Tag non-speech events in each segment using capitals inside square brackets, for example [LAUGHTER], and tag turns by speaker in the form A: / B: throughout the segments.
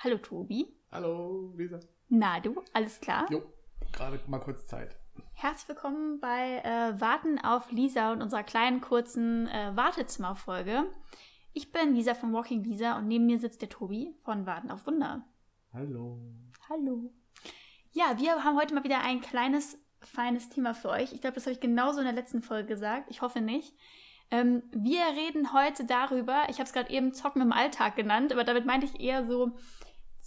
A: Hallo Tobi.
B: Hallo, Lisa.
A: Na du, alles klar?
B: Jo, gerade mal kurz Zeit.
A: Herzlich willkommen bei äh, Warten auf Lisa und unserer kleinen kurzen äh, Wartezimmerfolge. Ich bin Lisa von Walking Lisa und neben mir sitzt der Tobi von Warten auf Wunder.
B: Hallo.
A: Hallo. Ja, wir haben heute mal wieder ein kleines, feines Thema für euch. Ich glaube, das habe ich genauso in der letzten Folge gesagt. Ich hoffe nicht. Ähm, wir reden heute darüber, ich habe es gerade eben Zocken im Alltag genannt, aber damit meinte ich eher so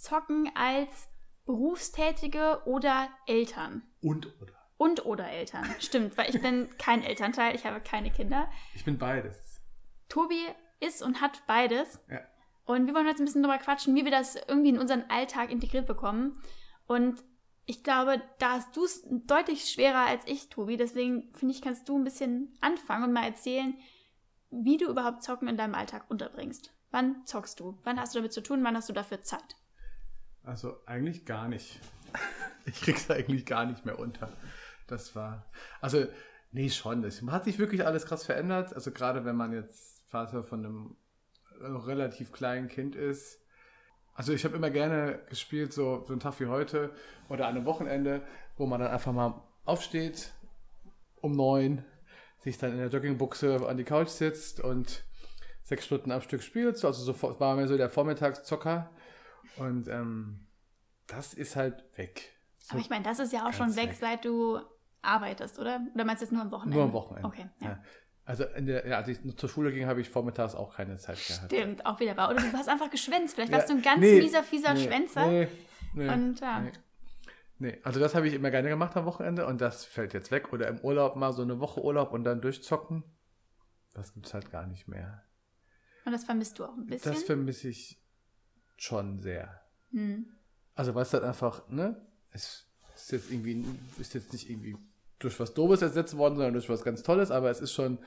A: Zocken als Berufstätige oder Eltern.
B: Und oder?
A: Und oder Eltern. Stimmt, weil ich bin kein Elternteil, ich habe keine Kinder.
B: Ich bin beides.
A: Tobi ist und hat beides.
B: Ja.
A: Und wir wollen jetzt ein bisschen drüber quatschen, wie wir das irgendwie in unseren Alltag integriert bekommen. Und ich glaube, da hast du es deutlich schwerer als ich, Tobi. Deswegen finde ich, kannst du ein bisschen anfangen und mal erzählen, wie du überhaupt Zocken in deinem Alltag unterbringst. Wann zockst du? Wann hast du damit zu tun? Wann hast du dafür Zeit?
B: Also eigentlich gar nicht. [LAUGHS] Ich krieg's eigentlich gar nicht mehr unter. Das war. Also, nee, schon. Es hat sich wirklich alles krass verändert. Also gerade wenn man jetzt Vater von einem relativ kleinen Kind ist. Also ich habe immer gerne gespielt, so, so einen Tag wie heute oder an einem Wochenende, wo man dann einfach mal aufsteht um neun, sich dann in der Joggingbuchse an die Couch sitzt und sechs Stunden am Stück spielt. Also so war mir so der Vormittagszocker. Und ähm, das ist halt weg. So
A: Aber ich meine, das ist ja auch schon weg,
B: weg,
A: seit du arbeitest, oder? Oder meinst du jetzt nur am Wochenende?
B: Nur am Wochenende.
A: Okay, ja.
B: Ja. Also der, ja, als ich zur Schule ging, habe ich vormittags auch keine Zeit gehabt.
A: Stimmt, auch wieder wahr. Oder du hast einfach geschwänzt. Vielleicht warst du ein ganz
B: nee,
A: mieser, fieser
B: nee,
A: Schwänzer.
B: Nee, nee,
A: Und ja.
B: nee. Nee, also das habe ich immer gerne gemacht am Wochenende und das fällt jetzt weg. Oder im Urlaub mal so eine Woche Urlaub und dann durchzocken. Das gibt es halt gar nicht mehr.
A: Und das vermisst du auch ein bisschen.
B: Das vermisse ich schon sehr.
A: hm.
B: Also weil es halt einfach, ne? Es ist jetzt irgendwie, ist jetzt nicht irgendwie durch was Doofes ersetzt worden, sondern durch was ganz Tolles, aber es ist schon,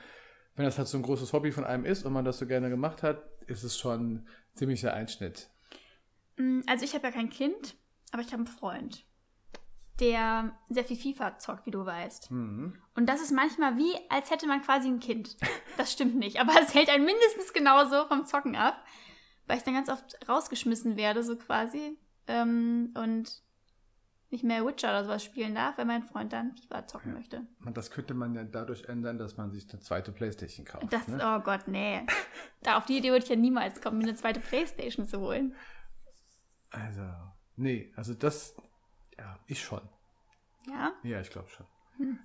B: wenn das halt so ein großes Hobby von einem ist und man das so gerne gemacht hat, ist es schon ziemlicher Einschnitt.
A: Mm, Also ich habe ja kein Kind, aber ich habe einen Freund, der sehr viel FIFA zockt, wie du weißt.
B: Mhm.
A: Und das ist manchmal wie, als hätte man quasi ein Kind. Das stimmt nicht, aber es hält einen mindestens genauso vom Zocken ab, weil ich dann ganz oft rausgeschmissen werde, so quasi, ähm, und nicht mehr Witcher oder sowas spielen darf, weil mein Freund dann FIFA zocken
B: Ja.
A: möchte.
B: Und das könnte man ja dadurch ändern, dass man sich eine zweite Playstation kauft.
A: Das,
B: ne?
A: oh Gott, nee. Da auf die Idee würde ich ja niemals kommen, mir eine zweite Playstation zu holen.
B: Also, nee, also das, ja, ich schon.
A: Ja?
B: Ja, ich glaube schon.
A: Hm.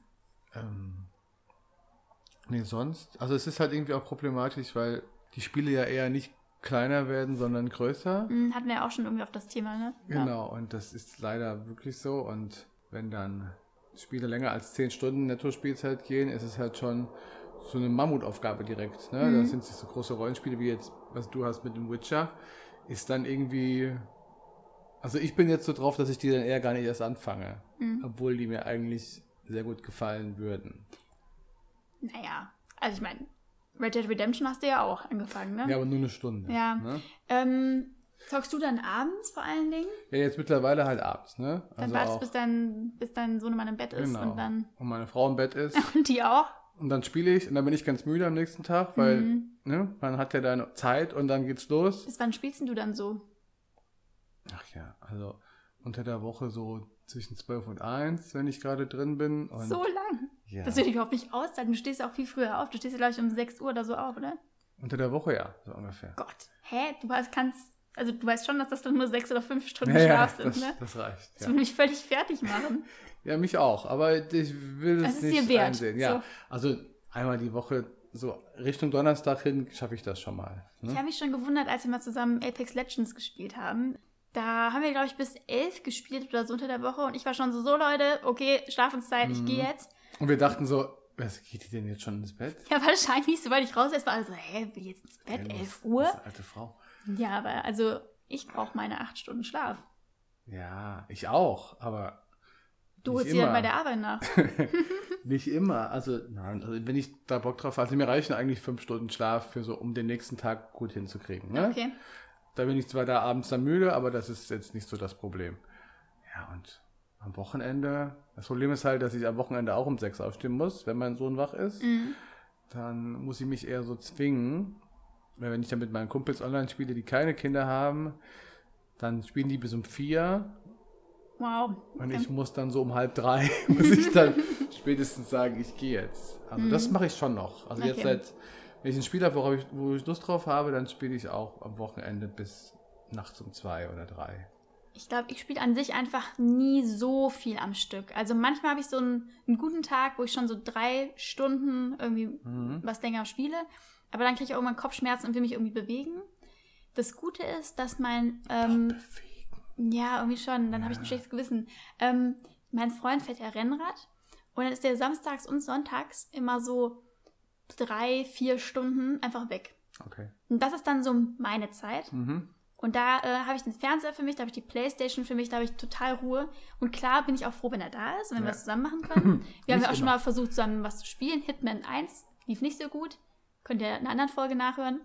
B: Ähm, nee, sonst, also es ist halt irgendwie auch problematisch, weil die Spiele ja eher nicht kleiner werden, sondern größer.
A: Hm, Hatten wir ja auch schon irgendwie auf das Thema, ne? Ja.
B: Genau, und das ist leider wirklich so. Und wenn dann Spiele länger als 10 Stunden Netto-Spielzeit gehen, ist es halt schon so eine Mammutaufgabe direkt. Ne?
A: Mhm.
B: Das sind so große Rollenspiele wie jetzt, was du hast mit dem Witcher, ist dann irgendwie. Also ich bin jetzt so drauf, dass ich die dann eher gar nicht erst anfange,
A: Mhm.
B: obwohl die mir eigentlich sehr gut gefallen würden.
A: Naja, also ich meine, Red Dead Redemption hast du ja auch angefangen, ne?
B: Ja, aber nur eine Stunde.
A: Ja.
B: Ne?
A: Ähm, zockst du dann abends vor allen Dingen?
B: ja jetzt mittlerweile halt abends. Ne?
A: Dann wartest bis dein, bis dein Sohnemann im Bett ist
B: genau.
A: und dann.
B: und meine Frau im Bett ist. [LAUGHS]
A: Und die auch?
B: Und dann spiele ich und dann bin ich ganz müde am nächsten Tag, weil
A: Mhm.
B: ne, man hat ja dann Zeit und dann geht's los.
A: Bis wann spielst du dann so?
B: Ach ja, also unter der Woche so zwischen 12 und 1, wenn ich gerade drin bin. Und
A: so lang?
B: Ja.
A: Das würde ich überhaupt nicht aushalten. Du stehst ja auch viel früher auf. Du stehst ja, glaube ich, um 6 Uhr oder so auf, oder?
B: Unter der Woche ja, so ungefähr.
A: Gott. Hä? Du weißt, kannst. Also du weißt schon, dass das dann nur sechs oder fünf Stunden
B: Ja,
A: Schlaf sind,
B: das,
A: ne?
B: das reicht.
A: Das
B: Ja.
A: würde mich völlig fertig machen. [LAUGHS]
B: ja, mich auch, aber ich will
A: Es
B: es nicht
A: wert,
B: einsehen. Ja,
A: so.
B: also einmal die Woche, so Richtung Donnerstag hin, schaffe ich das schon mal.
A: Ich
B: Ne?
A: habe mich schon gewundert, als wir mal zusammen Apex Legends gespielt haben. Da haben wir, glaube ich, bis elf gespielt oder so unter der Woche. Und ich war schon so, so Leute, okay, Schlafenszeit, ich
B: Mhm.
A: gehe jetzt.
B: Und wir dachten so, was geht die denn jetzt schon ins Bett?
A: Ja, wahrscheinlich, sobald ich raus ist, war also, hä, will jetzt ins Bett,
B: Ja,
A: 11
B: das-
A: Uhr?
B: Das ist eine alte Frau.
A: Ja, aber also, ich brauche meine acht Stunden Schlaf.
B: Ja, ich auch, aber
A: Du holst dann
B: immer.
A: bei der Arbeit nach. [LAUGHS] [LAUGHS]
B: Nicht immer. Also, nein, also wenn ich da Bock drauf habe, also mir reichen eigentlich fünf Stunden Schlaf für so, um den nächsten Tag gut hinzukriegen. Ne?
A: Okay.
B: Da bin ich zwar da abends dann müde, aber das ist jetzt nicht so das Problem. Ja, und am Wochenende, das Problem ist halt, dass ich am Wochenende auch um sechs aufstehen muss, wenn mein Sohn wach ist.
A: Mhm.
B: Dann muss ich mich eher so zwingen, weil wenn ich dann mit meinen Kumpels online spiele, die keine Kinder haben, Dann spielen die bis um vier.
A: Wow.
B: Und ich muss dann so um halb drei, [LAUGHS] muss ich dann [LAUGHS] spätestens sagen, ich gehe jetzt. Also das mache ich schon noch. Also jetzt
A: Mhm. Okay.
B: seit, wenn ich ein Spiel habe, worauf ich, wo ich Lust drauf habe, dann spiele ich auch am Wochenende bis nachts um zwei oder drei.
A: Ich glaube, ich spiele an sich einfach nie so viel am Stück. Also manchmal habe ich so einen, einen guten Tag, wo ich schon so drei Stunden irgendwie
B: Mhm.
A: was länger spiele. Aber dann kriege ich auch irgendwann Kopfschmerzen und will mich irgendwie bewegen. Das Gute ist, dass mein, ähm,
B: Bewegen.
A: ja, irgendwie schon, dann habe ich ein schlechtes Gewissen. Ähm, mein Freund fährt ja Rennrad und dann ist der samstags und sonntags immer so drei, vier Stunden einfach weg.
B: Okay.
A: Und das ist dann so meine Zeit.
B: Mhm.
A: Und da äh, habe ich den Fernseher für mich, da habe ich die Playstation für mich, da habe ich total Ruhe. Und klar bin ich auch froh, wenn er da ist und wenn wir
B: Ja.
A: das zusammen machen [CLEARS THROAT] können. Wir haben ja auch schon
B: immer.
A: mal versucht, zusammen was zu spielen. Hitman 1 lief nicht so gut. Könnt ihr in einer anderen Folge nachhören.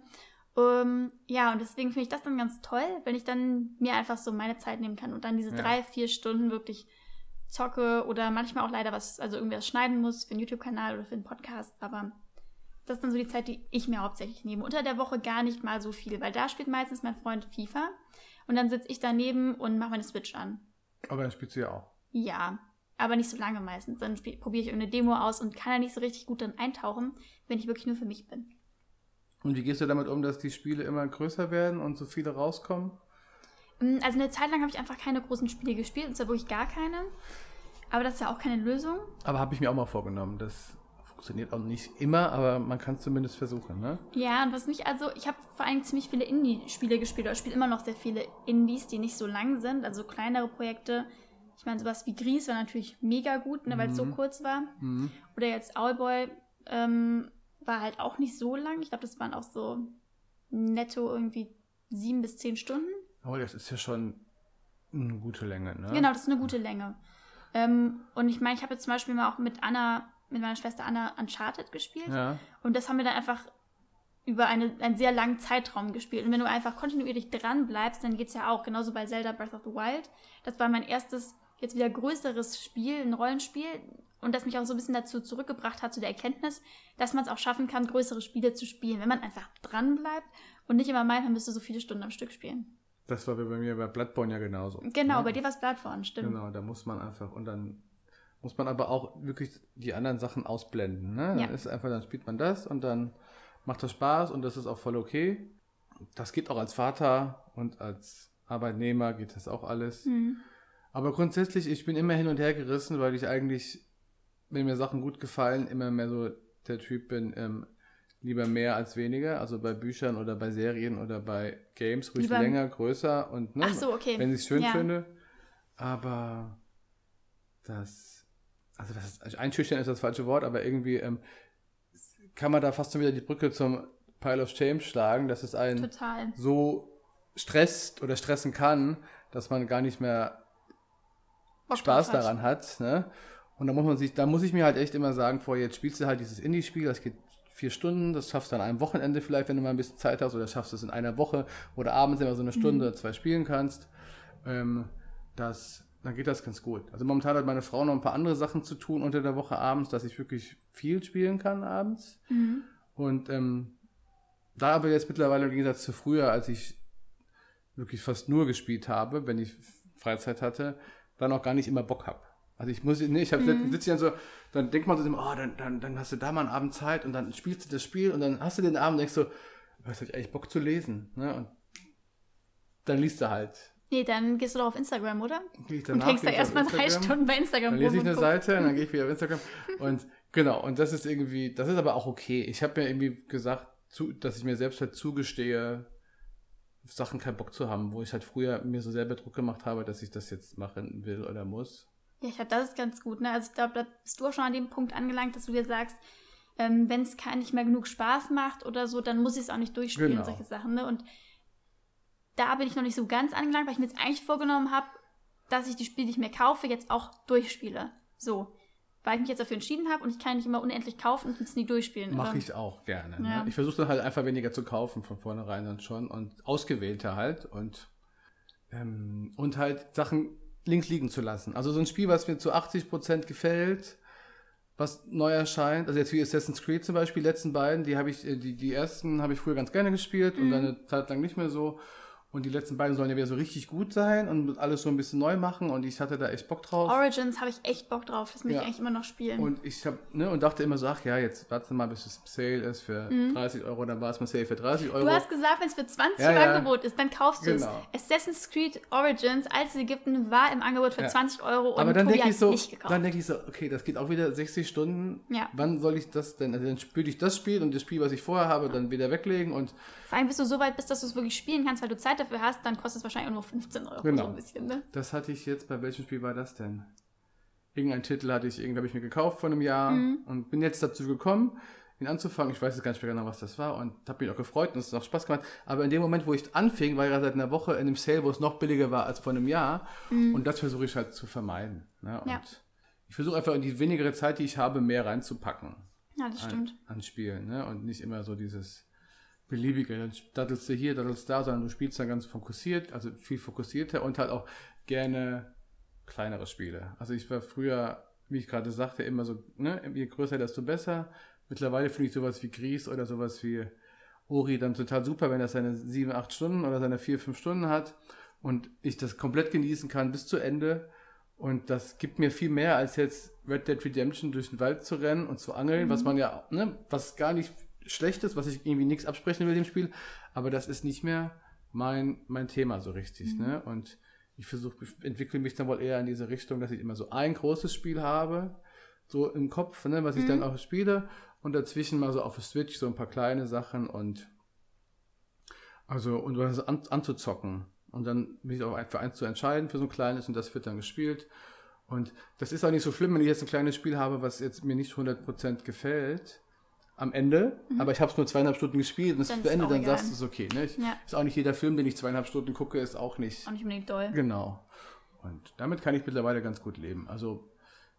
A: Ähm, ja, und deswegen finde ich das dann ganz toll, wenn ich dann mir einfach so meine Zeit nehmen kann und dann diese
B: Ja.
A: drei, vier Stunden wirklich zocke oder manchmal auch leider was, also irgendwas schneiden muss für einen YouTube-Kanal oder für einen Podcast. Aber das ist dann so die Zeit, die ich mir hauptsächlich nehme. Unter der Woche gar nicht mal so viel, weil da spielt meistens mein Freund FIFA und dann sitze ich daneben und mache meine Switch an.
B: Aber dann spielst du ja auch.
A: Ja, aber nicht so lange meistens. Dann probiere ich irgendeine Demo aus und kann da nicht so richtig gut dann eintauchen, wenn ich wirklich nur für mich bin.
B: Und wie gehst du damit um, dass die Spiele immer größer werden und so viele rauskommen?
A: Mm, Also eine Zeit lang habe ich einfach keine großen Spiele gespielt, und zwar wirklich gar keine. Aber das ist ja auch keine Lösung.
B: Aber habe ich mir auch mal vorgenommen. Das funktioniert auch nicht immer, aber man kann es zumindest versuchen, ne?
A: Ja, und was mich also, ich habe vor allem ziemlich viele Indie-Spiele gespielt, oder spiele immer noch sehr viele Indies, die nicht so lang sind, also kleinere Projekte. Ich meine, sowas wie Gries war natürlich mega gut, ne, weil es so
B: Mhm.
A: kurz war.
B: Mhm.
A: Oder jetzt Owlboy ähm, war halt auch nicht so lang. Ich glaube, das waren auch so netto irgendwie sieben bis zehn Stunden.
B: Aber das ist ja schon eine gute Länge, ne?
A: Genau, das ist eine gute Länge. Ähm, und ich meine, ich habe jetzt zum Beispiel mal auch mit Anna, mit meiner Schwester Anna Uncharted gespielt.
B: Ja.
A: Und das haben wir dann einfach über eine, einen sehr langen Zeitraum gespielt. Und wenn du einfach kontinuierlich dran bleibst, dann geht es ja auch. Genauso bei Zelda Breath of the Wild. Das war mein erstes, jetzt wieder größeres Spiel, ein Rollenspiel. Und das mich auch so ein bisschen dazu zurückgebracht hat, zu der Erkenntnis, dass man es auch schaffen kann, größere Spiele zu spielen, wenn man einfach dran bleibt und nicht immer meint, man müsste so viele Stunden am Stück spielen.
B: Das war bei mir bei Bloodborne ja genauso.
A: Genau,
B: ne?
A: bei dir war es Bloodborne, stimmt.
B: Genau, da muss man einfach und dann muss man aber auch wirklich die anderen Sachen ausblenden. Ne? Dann
A: Ja.
B: ist einfach, dann spielt man das und dann macht das Spaß und das ist auch voll okay. Das geht auch als Vater und als Arbeitnehmer geht das auch alles.
A: Hm.
B: Aber grundsätzlich, ich bin immer hin und her gerissen, weil ich eigentlich, wenn mir Sachen gut gefallen, immer mehr so der Typ bin, ähm, lieber mehr als weniger. Also bei Büchern oder bei Serien oder bei Games, ruhig
A: Lieber-
B: länger, größer und ne,
A: so, okay.
B: wenn ich es schön
A: Ja.
B: finde. Aber das, also das ist, einschüchtern ist das falsche Wort, aber irgendwie ähm, kann man da fast schon wieder die Brücke zum Pile of Shame schlagen, dass es einen
A: Total.
B: so stresst oder stressen kann, dass man gar nicht mehr
A: Bock
B: Spaß daran hat. Ne? Und da muss man sich, da muss ich mir halt echt immer sagen, vorher jetzt spielst du halt dieses Indie-Spiel, das geht vier Stunden, das schaffst du an einem Wochenende vielleicht, wenn du mal ein bisschen Zeit hast, oder schaffst du es in einer Woche oder abends immer so eine Stunde
A: Mhm.
B: oder zwei spielen kannst. Ähm, das, dann geht das ganz gut. Also momentan hat meine Frau noch ein paar andere Sachen zu tun unter der Woche abends, dass ich wirklich viel spielen kann abends.
A: Mhm.
B: Und ähm, da aber jetzt mittlerweile im Gegensatz zu früher, als ich wirklich fast nur gespielt habe, wenn ich Freizeit hatte, dann auch gar nicht immer Bock habe. Also ich muss, nee, ich habe
A: Mhm.
B: sitze dann so, dann denkt man so oh, dann, dann, dann hast du da mal einen Abend Zeit und dann spielst du das Spiel und dann hast du den Abend und denkst so, was hab ich eigentlich Bock zu lesen? Ne? Und dann liest du halt.
A: Nee, dann gehst du doch auf Instagram, oder?
B: Gehe ich
A: Und
B: danach,
A: hängst da erstmal drei. Stunden bei Instagram
B: Dann lese ich eine
A: und guckst.
B: Seite und dann gehe ich wieder auf Instagram. [LAUGHS] Und genau, und das ist irgendwie, das ist aber auch okay. Ich habe mir irgendwie gesagt, zu, dass ich mir selbst halt zugestehe, auf Sachen keinen Bock zu haben, wo ich halt früher mir so selber Druck gemacht habe, dass ich das jetzt machen will oder muss.
A: Ja, ich glaube, das ist ganz gut. Ne? Also ich glaube, da bist du auch schon an dem Punkt angelangt, dass du dir sagst, ähm, wenn es nicht mehr genug Spaß macht oder so, dann muss ich es auch nicht durchspielen
B: Genau.
A: und solche Sachen. Ne? Und da bin ich noch nicht so ganz angelangt, weil ich mir jetzt eigentlich vorgenommen habe, dass ich die Spiele, die ich mir kaufe, jetzt auch durchspiele. So. Weil ich mich jetzt dafür entschieden habe und ich kann nicht immer unendlich kaufen und es nie durchspielen.
B: Mache ich auch gerne.
A: Ja.
B: Ne? Ich versuche dann halt einfach weniger zu kaufen von vornherein dann schon und ausgewählter halt und, ähm, und halt Sachen links liegen zu lassen. Also so ein Spiel, was mir zu 80% gefällt, was neu erscheint, also jetzt wie Assassin's Creed zum Beispiel, die letzten beiden, die habe ich, äh, die, die ersten habe ich früher ganz gerne gespielt und
A: Mhm.
B: dann eine Zeit lang nicht mehr so. Und die letzten beiden sollen ja wieder so richtig gut sein und alles so ein bisschen neu machen. Und ich hatte da echt Bock drauf.
A: Origins habe ich echt Bock drauf. Das möchte
B: Ja.
A: ich eigentlich immer noch spielen.
B: Und ich hab, ne, und dachte immer so, ach ja, jetzt warte mal, bis es im Sale ist für 30 Euro, dann war es mal Sale für 30 Euro.
A: Mhm. du hast gesagt, wenn es für 20
B: Ja,
A: Euro
B: ja.
A: Angebot ist, dann kaufst du
B: Genau.
A: es. Assassin's Creed Origins, altes Ägypten, war im Angebot für
B: Ja.
A: 20 Euro und
B: Aber dann denke ich
A: es
B: so,
A: nicht gekauft.
B: dann denke ich so, okay, das geht auch wieder 60 Stunden.
A: Ja.
B: Wann soll ich das denn? Also dann spiele ich das Spiel und das Spiel, was ich vorher habe, dann wieder weglegen und
A: Vor allem bis du so weit bist, dass du es wirklich spielen kannst, weil du Zeit dafür hast, dann kostet es wahrscheinlich auch nur 15 Euro.
B: Genau.
A: So ein bisschen, ne?
B: das hatte ich jetzt, bei welchem Spiel war das denn? Irgendein Titel hatte ich, irgendwie habe ich mir gekauft vor einem Jahr
A: Mhm.
B: und bin jetzt dazu gekommen, ihn anzufangen. Ich weiß jetzt gar nicht mehr genau, was das war und habe mich auch gefreut und es hat auch Spaß gemacht. Aber in dem Moment, wo ich anfing, war ich gerade seit einer Woche in einem Sale, wo es noch billiger war als vor einem Jahr. Und das versuche ich halt zu vermeiden. Ne? Und
A: Mhm. Ja.
B: ich versuche einfach in die wenigere Zeit, die ich habe, mehr reinzupacken.
A: Ja, das stimmt.
B: an, an Spielen, ne? Und nicht immer so dieses beliebige, dann dattelst du hier, dattelst da, sondern du spielst dann ganz fokussiert, also viel fokussierter und halt auch gerne kleinere Spiele. Also ich war früher, wie ich gerade sagte, immer so, ne, je größer, desto besser. Mittlerweile finde ich sowas wie Gries oder sowas wie Ori dann total super, wenn er seine sieben, acht Stunden oder seine vier, fünf Stunden hat und ich das komplett genießen kann bis zu Ende. Und das gibt mir viel mehr, als jetzt Red Dead Redemption durch den Wald zu rennen und zu angeln, was man ja, ne, was gar nicht schlecht ist, was ich irgendwie nichts absprechen will dem Spiel, aber das ist nicht mehr mein, mein Thema so richtig, ne? Und ich versuche, entwickle mich dann wohl eher in diese Richtung, dass ich immer so ein großes Spiel habe, so im Kopf, ne, was ich dann auch spiele und dazwischen mal so auf der Switch so ein paar kleine Sachen und also und was an, anzuzocken. Und dann mich auch für eins zu entscheiden für so ein kleines und das wird dann gespielt. Und das ist auch nicht so schlimm, wenn ich jetzt ein kleines Spiel habe, was jetzt mir nicht 100% gefällt am Ende, aber ich habe es nur zweieinhalb Stunden gespielt und es zu Ende, dann
A: egal.
B: sagst du es okay. Ne?
A: Ja.
B: Ist auch nicht jeder Film, den ich zweieinhalb Stunden gucke, ist auch nicht
A: Auch nicht unbedingt doll.
B: Genau. Und damit kann ich mittlerweile ganz gut leben. Also,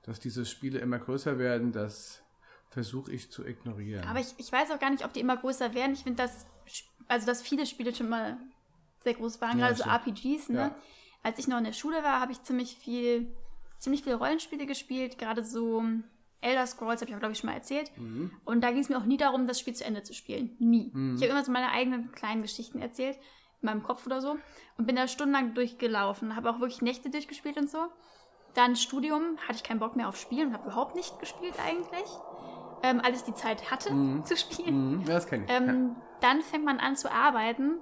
B: dass diese Spiele immer größer werden, das versuche ich zu ignorieren.
A: Aber ich, ich weiß auch gar nicht, ob die immer größer werden. Ich finde, dass, also dass viele Spiele schon mal sehr groß waren,
B: Ja,
A: gerade so. RPGs. Ne?
B: Ja.
A: Als ich noch in der Schule war, habe ich ziemlich viel, ziemlich viele Rollenspiele gespielt, gerade so Elder Scrolls, habe ich auch, glaube ich, schon mal erzählt.
B: Mhm.
A: Und da ging es mir auch nie darum, das Spiel zu Ende zu spielen. Nie. Ich habe immer so meine eigenen kleinen Geschichten erzählt, in meinem Kopf oder so. Und bin da stundenlang durchgelaufen. Habe auch wirklich Nächte durchgespielt und so. Dann Studium, hatte ich keinen Bock mehr auf Spielen und habe überhaupt nicht gespielt eigentlich. Ähm, als ich die Zeit hatte [LAUGHS] zu spielen.
B: Mhm, ja, das kenne ich.
A: Ähm, dann fängt man an zu arbeiten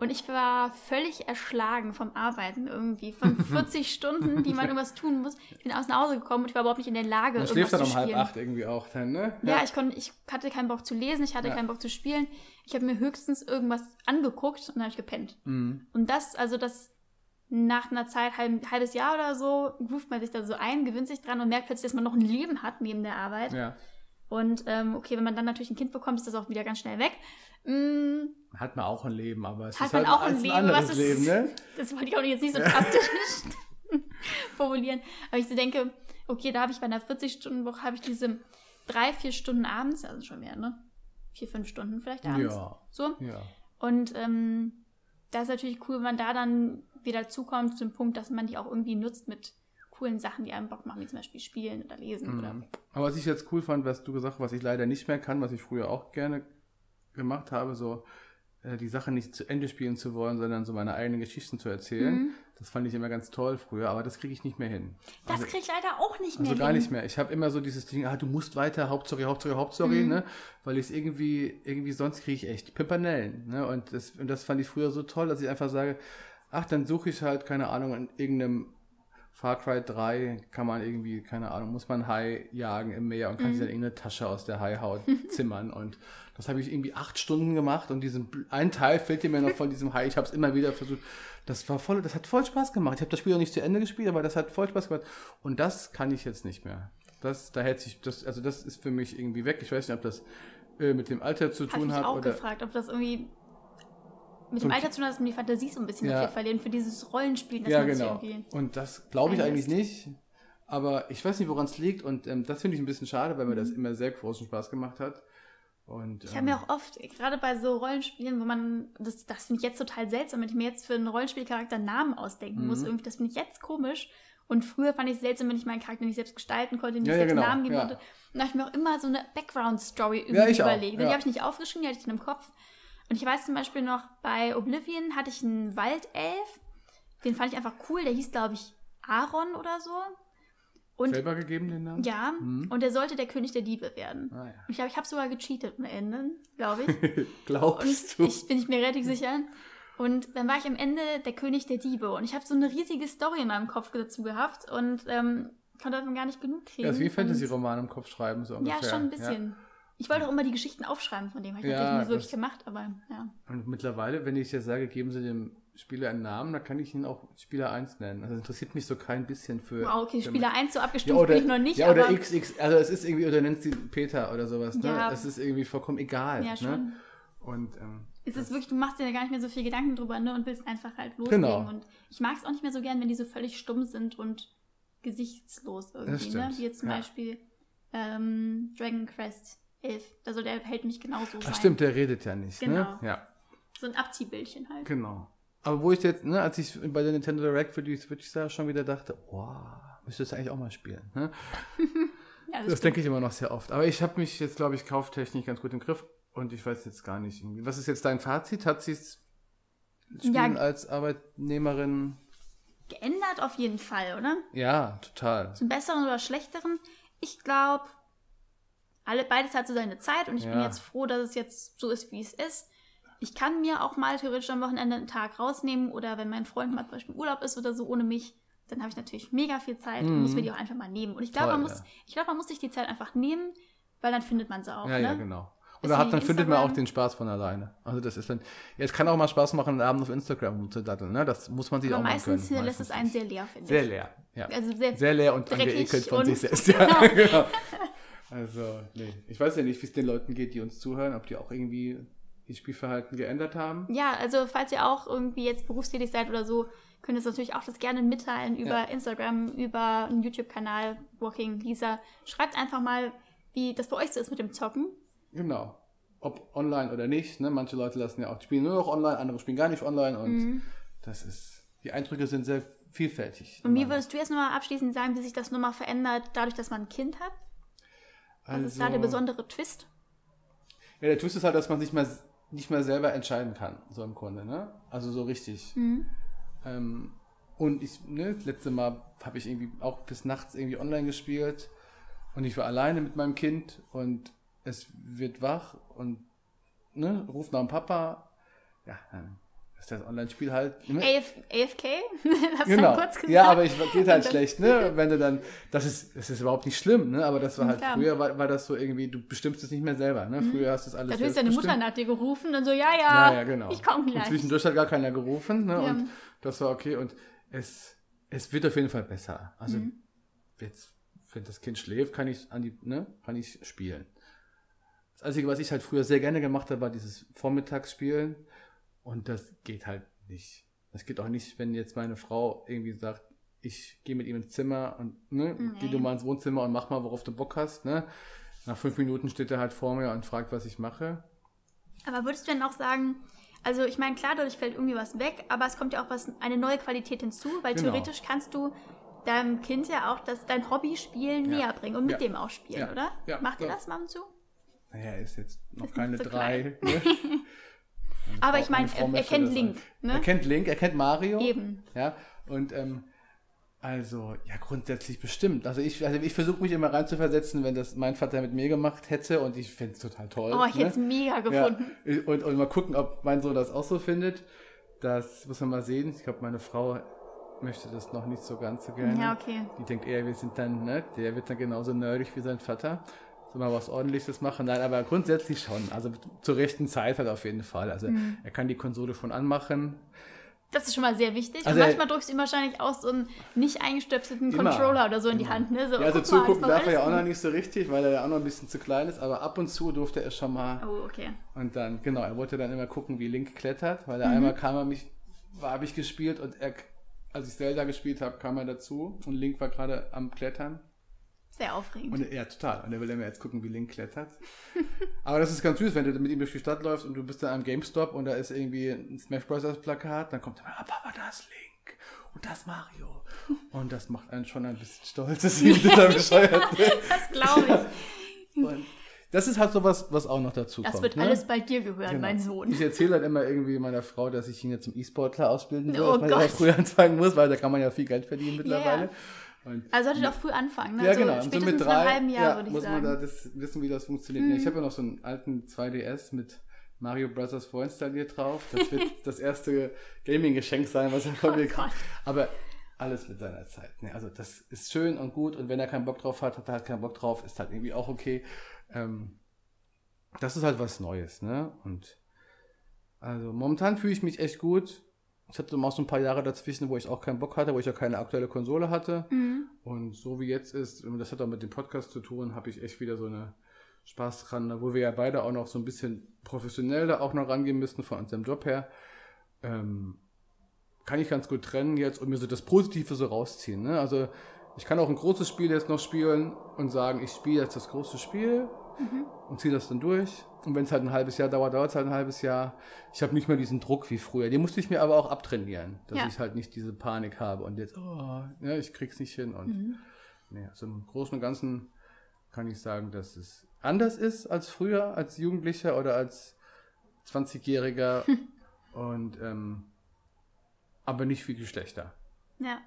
A: und ich war völlig erschlagen vom Arbeiten irgendwie. Von [LAUGHS] 40 Stunden, die man irgendwas tun muss. Ich bin aus nach Hause gekommen und ich war überhaupt nicht in der Lage,
B: Man
A: irgendwas
B: schläft dann
A: zu
B: um halb acht irgendwie auch dann, ne?
A: Ja, ich, konnte, ich hatte keinen Bock zu lesen, ich hatte
B: Ja.
A: keinen Bock zu spielen. Ich habe mir höchstens irgendwas angeguckt und dann habe ich gepennt.
B: Mhm.
A: Und das, also das nach einer Zeit, halb, halbes Jahr oder so, ruft man sich da so ein, gewöhnt sich dran und merkt plötzlich, dass man noch ein Leben hat neben der Arbeit.
B: ja.
A: Und ähm, okay, wenn man dann natürlich ein Kind bekommt, ist das auch wieder ganz schnell weg. Mm,
B: Hat man auch ein Leben, aber es
A: Hat
B: ist
A: man
B: halt
A: auch ein Leben,
B: anderes
A: was ist-
B: Leben, ne? [LAUGHS]
A: das wollte ich auch jetzt nicht so drastisch [LAUGHS] formulieren. Aber ich so denke, okay, da habe ich bei einer 40-Stunden-Woche, habe ich diese drei, vier Stunden abends, also schon mehr, ne? Vier, fünf Stunden vielleicht abends.
B: Ja.
A: So.
B: Ja.
A: Und ähm, das ist natürlich cool, wenn man da dann wieder zukommt zu dem Punkt, dass man die auch irgendwie nutzt mit coolen Sachen, die einem Bock machen, wie zum Beispiel spielen oder lesen oder
B: Mhm. Aber was ich jetzt cool fand, was du gesagt hast, was ich leider nicht mehr kann, was ich früher auch gerne gemacht habe, so äh, die Sache nicht zu Ende spielen zu wollen, sondern so meine eigenen Geschichten zu erzählen.
A: Mhm.
B: Das fand ich immer ganz toll früher, aber das kriege ich nicht mehr hin.
A: Das
B: Also-
A: kriege ich leider auch nicht mehr.
B: Also gar
A: hin.
B: nicht mehr. Ich habe immer so dieses Ding, ah, du musst weiter, Hauptstory, Hauptstory, Hauptstory,
A: Mhm.
B: ne? Weil ich es irgendwie, irgendwie sonst kriege ich echt Pimpernellen, ne? Und das, und das fand ich früher so toll, dass ich einfach sage, ach, dann suche ich halt, keine Ahnung, in irgendeinem Far Cry 3 kann man irgendwie, keine Ahnung, muss man Hai jagen im Meer und kann
A: Mhm.
B: sich dann irgendeine Tasche aus der Haihaut [LAUGHS] zimmern. Und das habe ich irgendwie acht Stunden gemacht und diesen ein Teil fehlte mir noch von [LAUGHS] diesem Hai. Ich habe es immer wieder versucht. Das war voll, das hat voll Spaß gemacht. Ich habe das Spiel auch nicht zu Ende gespielt, aber das hat voll Spaß gemacht. Und das kann ich jetzt nicht mehr. Das, da hätte sich, das, also das ist für mich irgendwie weg. Ich weiß nicht, ob das äh, mit dem Alter zu
A: Habe ich
B: tun
A: mich
B: hat
A: auch
B: oder.
A: gefragt, ob das irgendwie mit
B: So
A: dem Alter zu tun hat, dass man die Fantasie so ein bisschen
B: Ja.
A: dafür verlieren, für dieses Rollenspielen, dass
B: Ja, genau.
A: irgendwie...
B: Und das glaube ich eigentlich nicht. Aber ich weiß nicht, woran es liegt. Und ähm, das finde ich ein bisschen schade, weil mir das immer sehr großen Spaß gemacht hat. Und,
A: Mhm. Ich
B: ähm,
A: habe mir auch oft, gerade bei so Rollenspielen, wo man, das, das finde ich jetzt total seltsam, wenn ich mir jetzt für einen Rollenspielcharakter Namen ausdenken muss.
B: Mhm.
A: Irgendwie, das finde ich jetzt komisch. Und früher fand ich es seltsam, wenn ich meinen Charakter nicht selbst gestalten konnte, nicht
B: Ja, ja,
A: selbst
B: genau,
A: einen Namen geben
B: ja.
A: konnte. Und da habe ich mir auch immer so eine Background-Story irgendwie
B: Ja, auch,
A: überlegt.
B: Ja.
A: Die habe ich nicht aufgeschrieben, die hatte ich in einem Kopf. Und ich weiß zum Beispiel noch, bei Oblivion hatte ich einen Waldelf. Den fand ich einfach cool. Der hieß, glaube ich, Aaron oder so. Und
B: Selber gegeben den Namen?
A: ja,
B: Mhm.
A: und der sollte der König der Diebe werden.
B: Ah, ja.
A: Und ich glaube, ich habe sogar gecheatet am Ende, glaube ich. [LAUGHS] Und
B: Glaubst du?
A: ich bin ich mir relativ sicher. Und dann war ich am Ende der König der Diebe. Und ich habe so eine riesige Story in meinem Kopf dazu gehabt und ähm, konnte davon gar nicht genug kriegen.
B: ja, ist wie
A: Und-
B: Fantasy-Roman im Kopf schreiben, so ungefähr.
A: Ja, schon ein bisschen. Ich wollte auch immer die Geschichten aufschreiben von dem. Habe ich
B: Ja,
A: natürlich nicht wirklich gemacht, aber ja.
B: Und mittlerweile, wenn ich jetzt sage, geben Sie dem Spieler einen Namen, dann kann ich ihn auch Spieler 1 nennen. Also interessiert mich so kein bisschen für.
A: Wow, okay, Spieler 1 so
B: Ja,
A: abgestuft
B: oder,
A: bin ich noch nicht,
B: ja, oder XX, also es ist irgendwie, oder nennst ihn Peter oder sowas, ne?
A: Ja.
B: Es ist irgendwie vollkommen egal.
A: ja
B: Ne?
A: schon.
B: Und ähm,
A: Es ist wirklich, du machst dir da gar nicht mehr so viel Gedanken drüber, ne? Und willst einfach halt loslegen.
B: Genau.
A: Und ich mag es auch nicht mehr so gern, wenn die so völlig stumm sind und gesichtslos irgendwie, ne? Wie jetzt zum
B: ja.
A: Beispiel ähm, Dragon Quest 11. Also der hält mich genauso
B: ach stimmt, der redet ja nicht,
A: Genau.
B: ne? Ja,
A: So ein Abziehbildchen halt.
B: genau. Aber wo ich jetzt, ne, als ich bei der Nintendo Direct für die Switch sah, schon wieder dachte, wow, müsstest du eigentlich auch mal spielen, ne? [LAUGHS]
A: Ja,
B: Das denke ich immer noch sehr oft. Aber ich habe mich jetzt, glaube ich, kauftechnisch ganz gut im Griff und ich weiß jetzt gar nicht. Was ist jetzt dein Fazit? Hat sie es Spielen
A: Ja.
B: als Arbeitnehmerin?
A: Geändert auf jeden Fall, oder?
B: Ja, total.
A: Zum Besseren oder Schlechteren. Ich glaube, alle, beides hat so seine Zeit und ich bin
B: Ja.
A: jetzt froh, dass es jetzt so ist, wie es ist. Ich kann mir auch mal theoretisch am Wochenende einen Tag rausnehmen oder wenn mein Freund mal zum Beispiel im Urlaub ist oder so ohne mich, dann habe ich natürlich mega viel Zeit und
B: Mhm.
A: muss mir die auch einfach mal nehmen. Und ich glaube, man muss,
B: ja.
A: ich glaube, man muss sich die Zeit einfach nehmen, weil dann findet man sie auch.
B: Ja,
A: ne?
B: ja, genau. Oder hat, dann findet man auch den Spaß von alleine. Also das ist dann, ja, es kann auch mal Spaß machen, einen Abend auf Instagram zu datteln, ne? Das muss man sich
A: Aber
B: auch mal
A: meistens
B: gönnen.
A: lässt es einen sehr leer, finde
B: sehr
A: ich.
B: leer, ja.
A: Also sehr,
B: Sehr leer und angeekelt von
A: und-
B: sich selbst. Ja, [LAUGHS]
A: Genau. [LAUGHS]
B: genau. Also, nee. Ich weiß ja nicht, wie es den Leuten geht, die uns zuhören, ob die auch irgendwie ihr Spielverhalten geändert haben.
A: Ja, also falls ihr auch irgendwie jetzt berufstätig seid oder so, könnt ihr es natürlich auch das gerne mitteilen über
B: Ja.
A: Instagram, über einen YouTube-Kanal, Walking Lisa. Schreibt einfach mal, wie das bei euch so ist mit dem Zocken.
B: Genau. Ob online oder nicht. Ne? Manche Leute lassen ja auch spielen nur noch online, andere spielen gar nicht online und
A: Mhm.
B: das ist. Die Eindrücke sind sehr vielfältig.
A: Und wie würdest du jetzt nochmal abschließend sagen, wie sich das nochmal verändert, dadurch, dass man ein Kind hat? Was ist da der
B: Also-
A: besondere Twist?
B: Ja, der Twist ist halt, dass man sich mal nicht mehr selber entscheiden kann, so im Grunde, ne? Also so richtig.
A: Mhm.
B: Ähm, und ich, ne, das letzte Mal habe ich irgendwie auch bis nachts irgendwie online gespielt und ich war alleine mit meinem Kind und es wird wach und ne, ruft nach dem Papa. Ja, dann ist das Online-Spiel halt. Ne?
A: AF, AFK? [LAUGHS] Hast du
B: Genau.
A: kurz gesagt?
B: Ja, aber ich geht halt [LAUGHS] schlecht, ne? [LAUGHS] Wenn du dann, das ist, das ist überhaupt nicht schlimm, ne? Aber das war halt
A: Klar.
B: früher war, war das so irgendwie, du bestimmst es nicht mehr selber, ne? Früher hast du es alles
A: Natürlich ist
B: selbst
A: deine
B: bestimmt.
A: Mutter nach dir gerufen und so, ja, ja,
B: Ja, ja, genau.
A: ich komme
B: Und
A: gleich.
B: zwischendurch hat gar keiner gerufen, ne?
A: Ja.
B: Und das war okay. Und es, es wird auf jeden Fall besser. Also
A: Mhm.
B: jetzt, wenn das Kind schläft, kann ich an die, ne, kann ich spielen. Das Einzige, was ich halt früher sehr gerne gemacht habe, war dieses Vormittagsspielen. Und das geht halt nicht. Das geht auch nicht, wenn jetzt meine Frau irgendwie sagt, ich gehe mit ihm ins Zimmer und ne, geh
A: Nee.
B: du mal ins Wohnzimmer und mach mal, worauf du Bock hast. Ne? Nach fünf Minuten steht er halt vor mir und fragt, was ich mache.
A: Aber würdest du denn auch sagen, also ich meine, klar, dadurch fällt irgendwie was weg, aber es kommt ja auch was, eine neue Qualität hinzu, weil
B: Genau.
A: theoretisch kannst du deinem Kind ja auch das, dein Hobby-Spielen
B: Ja.
A: näher bringen und mit
B: Ja.
A: dem auch spielen,
B: Ja.
A: oder? Macht ihr das mal zu?
B: Naja, ist jetzt noch
A: Ist
B: keine
A: zu
B: drei. Ne? [LAUGHS]
A: Aber ich meine, er, er kennt Link, ne?
B: Er kennt Link, er kennt Mario.
A: Eben.
B: Ja, und ähm, also, ja, grundsätzlich bestimmt. Also ich, also ich versuche mich immer reinzuversetzen, wenn das mein Vater mit mir gemacht hätte und ich fände es total toll.
A: Oh, ich hätte es
B: ne?
A: mega
B: ja,
A: gefunden.
B: und, und mal gucken, ob mein Sohn das auch so findet. Das muss man mal sehen. Ich glaube, meine Frau möchte das noch nicht so ganz so gerne.
A: Ja, okay.
B: Die denkt eher, wir sind dann, ne, der wird dann genauso nerdig wie sein Vater. Soll mal was ordentliches machen. Nein, aber grundsätzlich schon. Also zur rechten Zeit halt auf jeden Fall. Also
A: Mhm.
B: er kann die Konsole schon anmachen.
A: Das ist schon mal sehr wichtig.
B: Also,
A: und manchmal drückst du ihm wahrscheinlich auch so einen nicht eingestöpselten
B: Immer.
A: Controller oder so in die
B: Immer.
A: Hand. Ne? So,
B: Ja, also
A: guck mal,
B: zugucken
A: das
B: darf er ja auch noch nicht so richtig, weil er ja auch noch ein bisschen zu klein ist, aber ab und zu durfte er schon mal.
A: Oh, okay.
B: Und dann, genau, er wollte dann immer gucken, wie Link klettert, weil er
A: Mhm.
B: einmal kam er mich, war habe ich gespielt und er, als ich Zelda gespielt habe, kam er dazu und Link war gerade am Klettern.
A: Sehr aufregend.
B: Und ja, total. Und er will immer jetzt gucken, wie Link klettert. [LAUGHS] Aber das ist ganz süß, wenn du mit ihm durch die Stadt läufst und du bist dann am GameStop und da ist irgendwie ein Smash Bros. Plakat, dann kommt er, ah, Papa, da ist Link und das Mario. [LAUGHS] Und das macht einen schon ein bisschen stolz, dass ihm total [LAUGHS] bescheuert
A: das glaube ich.
B: Und das ist halt sowas, was auch noch dazu
A: Das
B: kommt.
A: wird
B: ne?
A: alles bei dir gehören,
B: Genau.
A: mein Sohn.
B: Ich erzähle halt immer irgendwie meiner Frau, dass ich ihn jetzt zum E-Sportler ausbilden will,
A: Oh
B: dass man ja früher anfangen muss, weil da kann man ja viel Geld verdienen mittlerweile. Und
A: Also solltet ihr auch früh anfangen, ne?
B: ja,
A: so
B: genau. So
A: spätestens
B: mit
A: nach
B: drei
A: einem halben Jahr,
B: ja,
A: würde ich
B: muss
A: sagen. Mhm.
B: man da das wissen, wie das funktioniert. Ja, Ich habe ja noch so einen alten 2DS mit Mario Bros. vorinstalliert drauf. Das wird [LAUGHS] das erste Gaming-Geschenk sein, was er von mir
A: Gott.
B: Aber alles mit seiner Zeit. Ne? Also das ist schön und gut und wenn er keinen Bock drauf hat, hat er halt keinen Bock drauf, ist halt irgendwie auch okay. Ähm, das ist halt was Neues, ne? Und also momentan fühle ich mich echt gut. Ich hatte mal so ein paar Jahre dazwischen, wo ich auch keinen Bock hatte, wo ich ja keine aktuelle Konsole hatte.
A: Mhm.
B: Und so wie jetzt ist, und das hat auch mit dem Podcast zu tun, habe ich echt wieder so eine Spaß dran, ne? wo wir ja beide auch noch so ein bisschen professionell da auch noch rangehen müssen von unserem Job her. Ähm, kann ich ganz gut trennen jetzt und mir so das Positive so rausziehen. Ne? Also ich kann auch ein großes Spiel jetzt noch spielen und sagen, ich spiele jetzt das große Spiel und ziehe das dann durch. Und wenn es halt ein halbes Jahr dauert, dauert es halt ein halbes Jahr. Ich habe nicht mehr diesen Druck wie früher. Den musste ich mir aber auch abtrainieren, dass
A: Ja.
B: ich halt nicht diese Panik habe und jetzt, oh, ja, ich krieg's nicht hin. Und nee, also im Großen und Ganzen kann ich sagen, dass es anders ist als früher, als Jugendlicher oder als 20-Jähriger. [LAUGHS] und ähm, aber nicht viel schlechter.
A: Ja.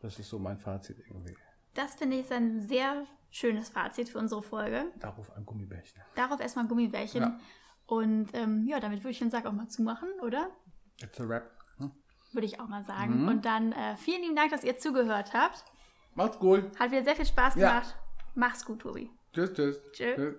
B: Das ist so mein Fazit irgendwie.
A: Das finde ich ist ein sehr schönes Fazit für unsere Folge.
B: Darauf ein Gummibärchen.
A: Darauf erstmal ein Gummibärchen.
B: Ja.
A: Und ähm, ja, damit würde ich den Sack auch mal zumachen, oder?
B: It's a wrap. Hm?
A: Würde ich auch mal sagen.
B: Mhm.
A: Und dann äh, vielen lieben Dank, dass ihr zugehört habt.
B: Macht's gut.
A: Hat wieder sehr viel Spaß
B: Ja.
A: gemacht. Mach's gut, Tobi.
B: Tschüss, tschüss.
A: Tschö.
B: Tschüss.